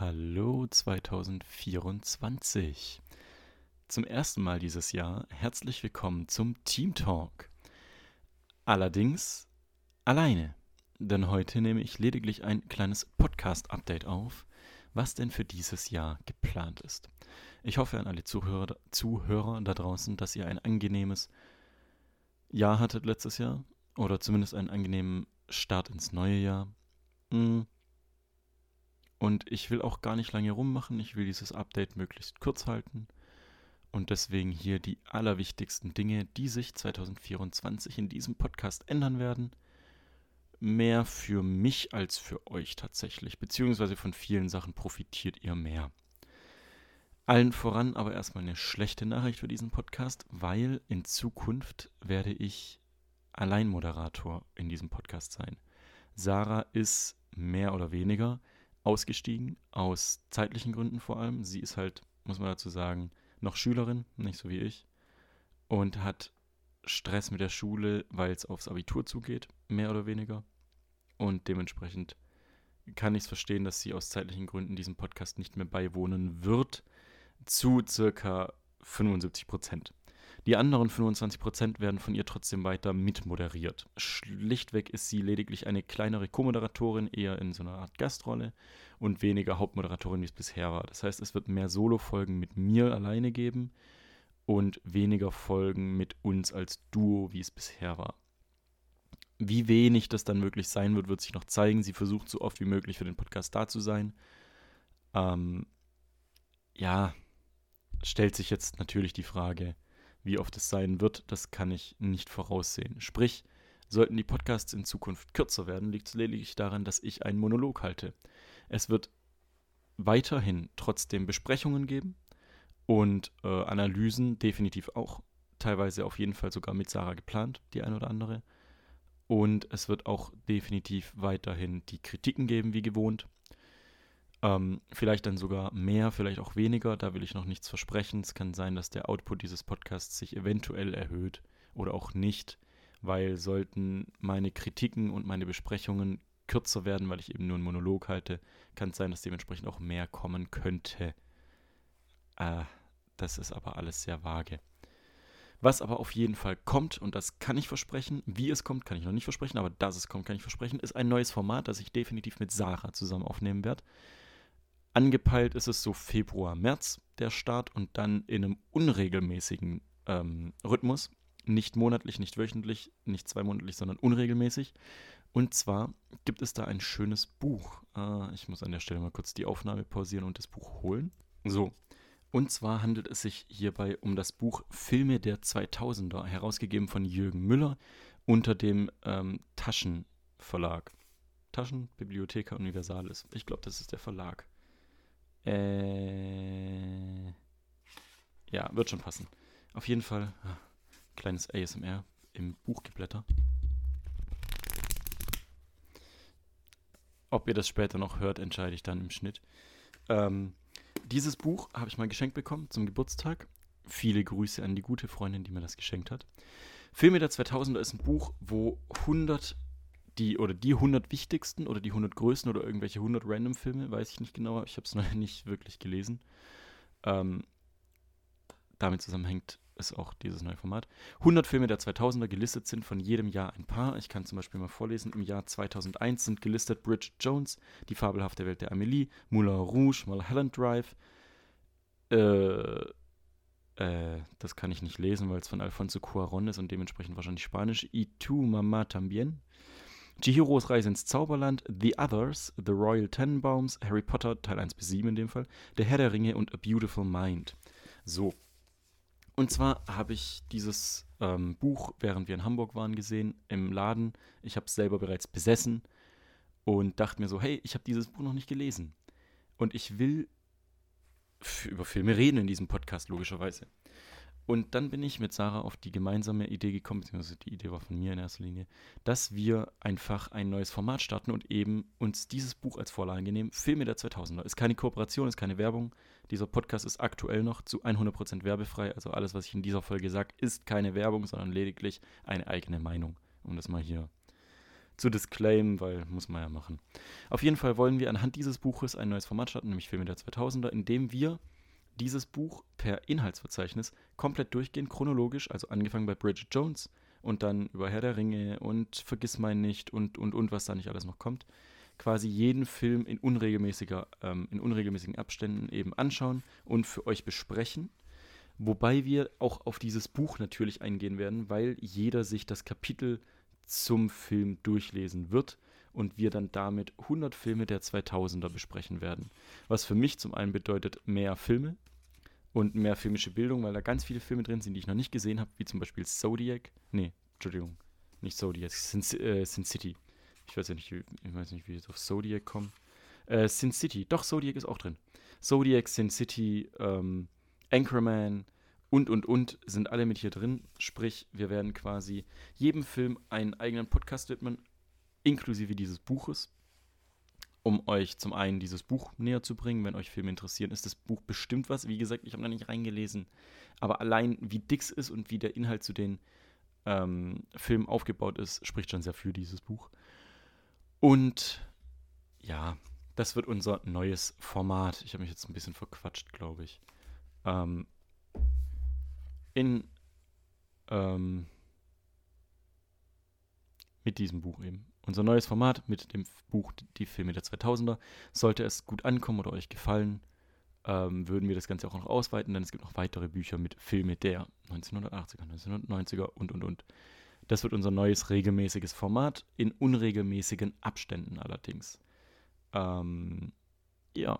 Hallo 2024. Zum ersten Mal dieses Jahr herzlich willkommen zum Team Talk. Allerdings alleine, denn heute nehme ich lediglich ein kleines Podcast-Update auf, was denn für dieses Jahr geplant ist. Ich hoffe an alle Zuhörer, Zuhörer da draußen, dass ihr ein angenehmes Jahr hattet letztes Jahr oder zumindest einen angenehmen Start ins neue Jahr. Hm und ich will auch gar nicht lange rummachen. Ich will dieses Update möglichst kurz halten. Und deswegen hier die allerwichtigsten Dinge, die sich 2024 in diesem Podcast ändern werden. Mehr für mich als für euch tatsächlich. Beziehungsweise von vielen Sachen profitiert ihr mehr. Allen voran aber erstmal eine schlechte Nachricht für diesen Podcast, weil in Zukunft werde ich Alleinmoderator in diesem Podcast sein. Sarah ist mehr oder weniger ausgestiegen, aus zeitlichen Gründen vor allem. Sie ist halt, muss man dazu sagen, noch Schülerin, nicht so wie ich, und hat Stress mit der Schule, weil es aufs Abitur zugeht, mehr oder weniger. Und dementsprechend kann ich es verstehen, dass sie aus zeitlichen Gründen diesem Podcast nicht mehr beiwohnen wird, zu circa 75 Prozent. Die anderen 25% werden von ihr trotzdem weiter mitmoderiert. Schlichtweg ist sie lediglich eine kleinere Co-Moderatorin, eher in so einer Art Gastrolle und weniger Hauptmoderatorin, wie es bisher war. Das heißt, es wird mehr Solo-Folgen mit mir alleine geben und weniger Folgen mit uns als Duo, wie es bisher war. Wie wenig das dann wirklich sein wird, wird sich noch zeigen. Sie versucht so oft wie möglich für den Podcast da zu sein. Ähm, ja, stellt sich jetzt natürlich die Frage, wie oft es sein wird, das kann ich nicht voraussehen. Sprich, sollten die Podcasts in Zukunft kürzer werden, liegt es lediglich daran, dass ich einen Monolog halte. Es wird weiterhin trotzdem Besprechungen geben und äh, Analysen definitiv auch, teilweise auf jeden Fall sogar mit Sarah geplant, die ein oder andere. Und es wird auch definitiv weiterhin die Kritiken geben, wie gewohnt. Ähm, vielleicht dann sogar mehr, vielleicht auch weniger, da will ich noch nichts versprechen. Es kann sein, dass der Output dieses Podcasts sich eventuell erhöht oder auch nicht, weil sollten meine Kritiken und meine Besprechungen kürzer werden, weil ich eben nur einen Monolog halte, kann es sein, dass dementsprechend auch mehr kommen könnte. Äh, das ist aber alles sehr vage. Was aber auf jeden Fall kommt, und das kann ich versprechen, wie es kommt, kann ich noch nicht versprechen, aber dass es kommt, kann ich versprechen, ist ein neues Format, das ich definitiv mit Sarah zusammen aufnehmen werde. Angepeilt ist es so Februar, März der Start und dann in einem unregelmäßigen ähm, Rhythmus. Nicht monatlich, nicht wöchentlich, nicht zweimonatlich, sondern unregelmäßig. Und zwar gibt es da ein schönes Buch. Äh, ich muss an der Stelle mal kurz die Aufnahme pausieren und das Buch holen. So. Und zwar handelt es sich hierbei um das Buch Filme der 2000er, herausgegeben von Jürgen Müller unter dem ähm, Taschenverlag. Taschenbibliotheca Universalis. Ich glaube, das ist der Verlag. Äh, ja, wird schon passen. Auf jeden Fall, ah, kleines ASMR im Buchgeblätter. Ob ihr das später noch hört, entscheide ich dann im Schnitt. Ähm, dieses Buch habe ich mal geschenkt bekommen zum Geburtstag. Viele Grüße an die gute Freundin, die mir das geschenkt hat. Filme der 2000er ist ein Buch, wo 100 die oder die 100 wichtigsten oder die 100 größten oder irgendwelche 100 random Filme, weiß ich nicht genau, ich habe es noch nicht wirklich gelesen. Ähm, damit zusammenhängt ist auch dieses neue Format. 100 Filme der 2000er gelistet sind von jedem Jahr ein paar. Ich kann zum Beispiel mal vorlesen. Im Jahr 2001 sind gelistet Bridget Jones, Die fabelhafte Welt der Amelie, Moulin Rouge, Mulholland Drive. Äh, äh, das kann ich nicht lesen, weil es von Alfonso Cuaron ist und dementsprechend wahrscheinlich Spanisch. Y tu mamá también. Chihiros Reise ins Zauberland, The Others, The Royal Tenenbaums, Harry Potter, Teil 1 bis 7 in dem Fall, Der Herr der Ringe und A Beautiful Mind. So. Und zwar habe ich dieses ähm, Buch, während wir in Hamburg waren, gesehen, im Laden. Ich habe es selber bereits besessen und dachte mir so, hey, ich habe dieses Buch noch nicht gelesen. Und ich will über Filme reden in diesem Podcast, logischerweise. Und dann bin ich mit Sarah auf die gemeinsame Idee gekommen, beziehungsweise die Idee war von mir in erster Linie, dass wir einfach ein neues Format starten und eben uns dieses Buch als Vorlage nehmen. Filme der 2000er. Ist keine Kooperation, ist keine Werbung. Dieser Podcast ist aktuell noch zu 100% werbefrei. Also alles, was ich in dieser Folge sage, ist keine Werbung, sondern lediglich eine eigene Meinung. Um das mal hier zu disclaimen, weil muss man ja machen. Auf jeden Fall wollen wir anhand dieses Buches ein neues Format starten, nämlich Filme der 2000er, in dem wir dieses Buch per Inhaltsverzeichnis komplett durchgehen, chronologisch, also angefangen bei Bridget Jones und dann über Herr der Ringe und Vergiss mein nicht und, und, und, was da nicht alles noch kommt. Quasi jeden Film in, unregelmäßiger, ähm, in unregelmäßigen Abständen eben anschauen und für euch besprechen. Wobei wir auch auf dieses Buch natürlich eingehen werden, weil jeder sich das Kapitel zum Film durchlesen wird und wir dann damit 100 Filme der 2000er besprechen werden. Was für mich zum einen bedeutet mehr Filme und mehr filmische Bildung, weil da ganz viele Filme drin sind, die ich noch nicht gesehen habe, wie zum Beispiel Zodiac. Nee, Entschuldigung, nicht Zodiac, Sin, äh, Sin City. Ich weiß ja nicht, ich weiß nicht, wie ich auf Zodiac komme. Äh, Sin City, doch, Zodiac ist auch drin. Zodiac, Sin City, ähm, Anchorman, und, und, und sind alle mit hier drin. Sprich, wir werden quasi jedem Film einen eigenen Podcast widmen, inklusive dieses Buches, um euch zum einen dieses Buch näher zu bringen. Wenn euch Filme interessieren, ist das Buch bestimmt was. Wie gesagt, ich habe noch nicht reingelesen, aber allein wie dick es ist und wie der Inhalt zu den ähm, Filmen aufgebaut ist, spricht schon sehr für dieses Buch. Und ja, das wird unser neues Format. Ich habe mich jetzt ein bisschen verquatscht, glaube ich. Ähm, in ähm, mit diesem Buch eben. Unser neues Format mit dem Buch Die Filme der 2000er. Sollte es gut ankommen oder euch gefallen, ähm, würden wir das Ganze auch noch ausweiten, denn es gibt noch weitere Bücher mit Filme der 1980er, 1990er und und und. Das wird unser neues regelmäßiges Format, in unregelmäßigen Abständen allerdings. Ähm, ja,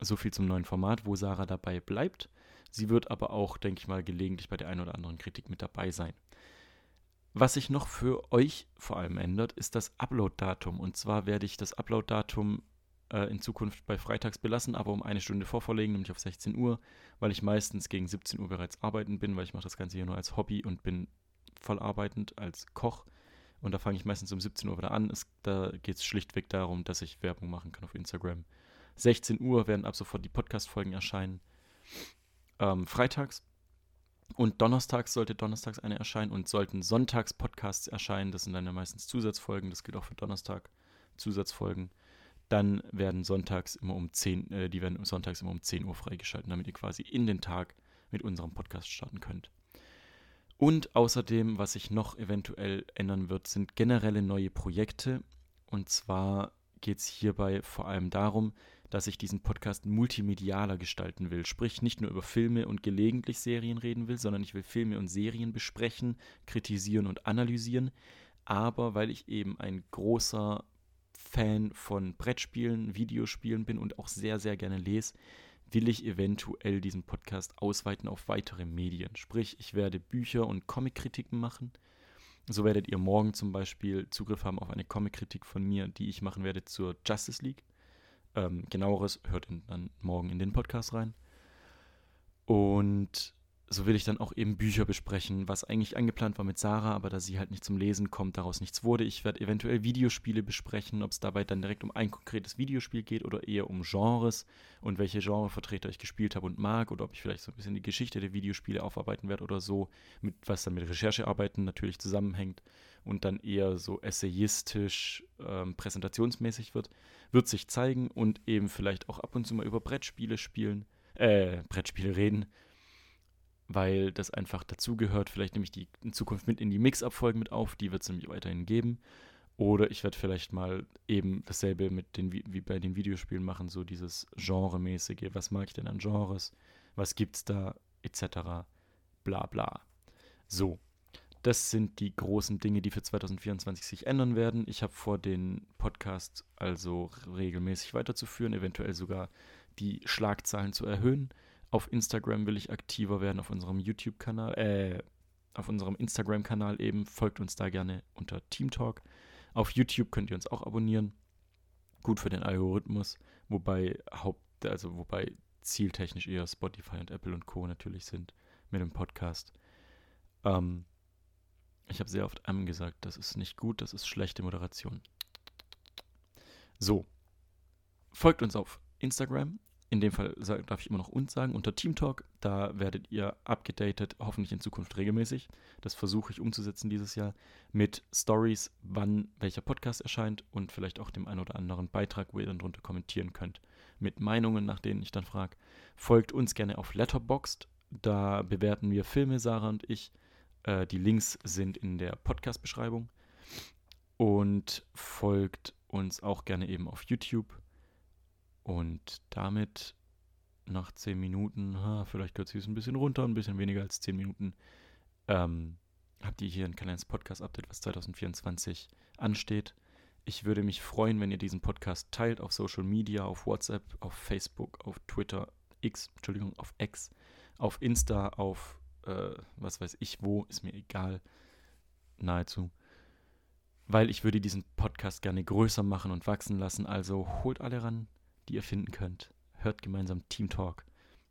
so viel zum neuen Format, wo Sarah dabei bleibt. Sie wird aber auch, denke ich mal, gelegentlich bei der einen oder anderen Kritik mit dabei sein. Was sich noch für euch vor allem ändert, ist das Upload-Datum. Und zwar werde ich das Upload-Datum äh, in Zukunft bei Freitags belassen, aber um eine Stunde vorverlegen, nämlich auf 16 Uhr, weil ich meistens gegen 17 Uhr bereits arbeiten bin, weil ich mache das Ganze hier nur als Hobby und bin voll arbeitend als Koch. Und da fange ich meistens um 17 Uhr wieder an. Es, da geht es schlichtweg darum, dass ich Werbung machen kann auf Instagram. 16 Uhr werden ab sofort die Podcast-Folgen erscheinen ähm, freitags. Und donnerstags sollte donnerstags eine erscheinen und sollten sonntags Podcasts erscheinen. Das sind dann ja meistens Zusatzfolgen. Das gilt auch für Donnerstag. Zusatzfolgen. Dann werden sonntags immer um 10, äh, die werden sonntags immer um 10 Uhr freigeschaltet, damit ihr quasi in den Tag mit unserem Podcast starten könnt. Und außerdem, was sich noch eventuell ändern wird, sind generelle neue Projekte. Und zwar geht es hierbei vor allem darum, dass ich diesen Podcast multimedialer gestalten will. Sprich, nicht nur über Filme und gelegentlich Serien reden will, sondern ich will Filme und Serien besprechen, kritisieren und analysieren. Aber weil ich eben ein großer Fan von Brettspielen, Videospielen bin und auch sehr, sehr gerne lese, will ich eventuell diesen Podcast ausweiten auf weitere Medien. Sprich, ich werde Bücher und Comickritiken machen. So werdet ihr morgen zum Beispiel Zugriff haben auf eine Comic-Kritik von mir, die ich machen werde zur Justice League. Ähm, genaueres hört in, dann morgen in den Podcast rein. Und so will ich dann auch eben Bücher besprechen, was eigentlich angeplant war mit Sarah, aber da sie halt nicht zum Lesen kommt, daraus nichts wurde. Ich werde eventuell Videospiele besprechen, ob es dabei dann direkt um ein konkretes Videospiel geht oder eher um Genres und welche Genrevertreter ich gespielt habe und mag oder ob ich vielleicht so ein bisschen die Geschichte der Videospiele aufarbeiten werde oder so, mit was dann mit Recherchearbeiten natürlich zusammenhängt und dann eher so essayistisch, ähm, präsentationsmäßig wird, wird sich zeigen und eben vielleicht auch ab und zu mal über Brettspiele spielen, äh, Brettspiele reden weil das einfach dazugehört. Vielleicht nehme ich die in Zukunft mit in die Mix-Up-Folgen mit auf, die wird es nämlich weiterhin geben. Oder ich werde vielleicht mal eben dasselbe mit den, wie bei den Videospielen machen, so dieses Genremäßige. Was mag ich denn an Genres? Was gibt's da? Etc. Bla bla. So. Das sind die großen Dinge, die für 2024 sich ändern werden. Ich habe vor, den Podcast also regelmäßig weiterzuführen, eventuell sogar die Schlagzahlen zu erhöhen. Auf Instagram will ich aktiver werden, auf unserem YouTube-Kanal, äh, auf unserem Instagram-Kanal eben. Folgt uns da gerne unter Team Talk. Auf YouTube könnt ihr uns auch abonnieren. Gut für den Algorithmus, wobei Haupt, also wobei zieltechnisch eher Spotify und Apple und Co. natürlich sind mit dem Podcast. Ähm, ich habe sehr oft am gesagt, das ist nicht gut, das ist schlechte Moderation. So. Folgt uns auf Instagram, in dem Fall darf ich immer noch uns sagen, unter Team Talk. Da werdet ihr abgedatet, hoffentlich in Zukunft regelmäßig. Das versuche ich umzusetzen dieses Jahr mit Stories, wann welcher Podcast erscheint und vielleicht auch dem einen oder anderen Beitrag, wo ihr dann drunter kommentieren könnt. Mit Meinungen, nach denen ich dann frage. Folgt uns gerne auf Letterboxd. Da bewerten wir Filme, Sarah und ich. Äh, die Links sind in der Podcast-Beschreibung. Und folgt uns auch gerne eben auf YouTube und damit nach 10 Minuten, vielleicht kürze ich es ein bisschen runter, ein bisschen weniger als 10 Minuten, ähm, habt ihr hier ein kleines Podcast-Update, was 2024 ansteht. Ich würde mich freuen, wenn ihr diesen Podcast teilt auf Social Media, auf WhatsApp, auf Facebook, auf Twitter, X, Entschuldigung, auf X, auf Insta, auf äh, was weiß ich wo, ist mir egal, nahezu. Weil ich würde diesen Podcast gerne größer machen und wachsen lassen. Also holt alle ran, die ihr finden könnt. Hört gemeinsam Team Talk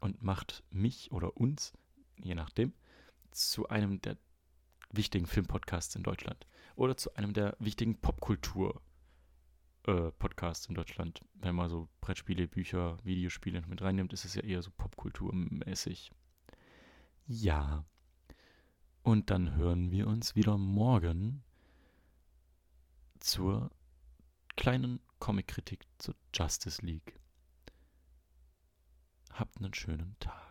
und macht mich oder uns, je nachdem, zu einem der wichtigen Filmpodcasts in Deutschland oder zu einem der wichtigen Popkultur-Podcasts äh, in Deutschland. Wenn man so Brettspiele, Bücher, Videospiele mit reinnimmt, ist es ja eher so Popkulturmäßig. Ja. Und dann hören wir uns wieder morgen zur kleinen Comic-Kritik zur Justice League. Habt einen schönen Tag.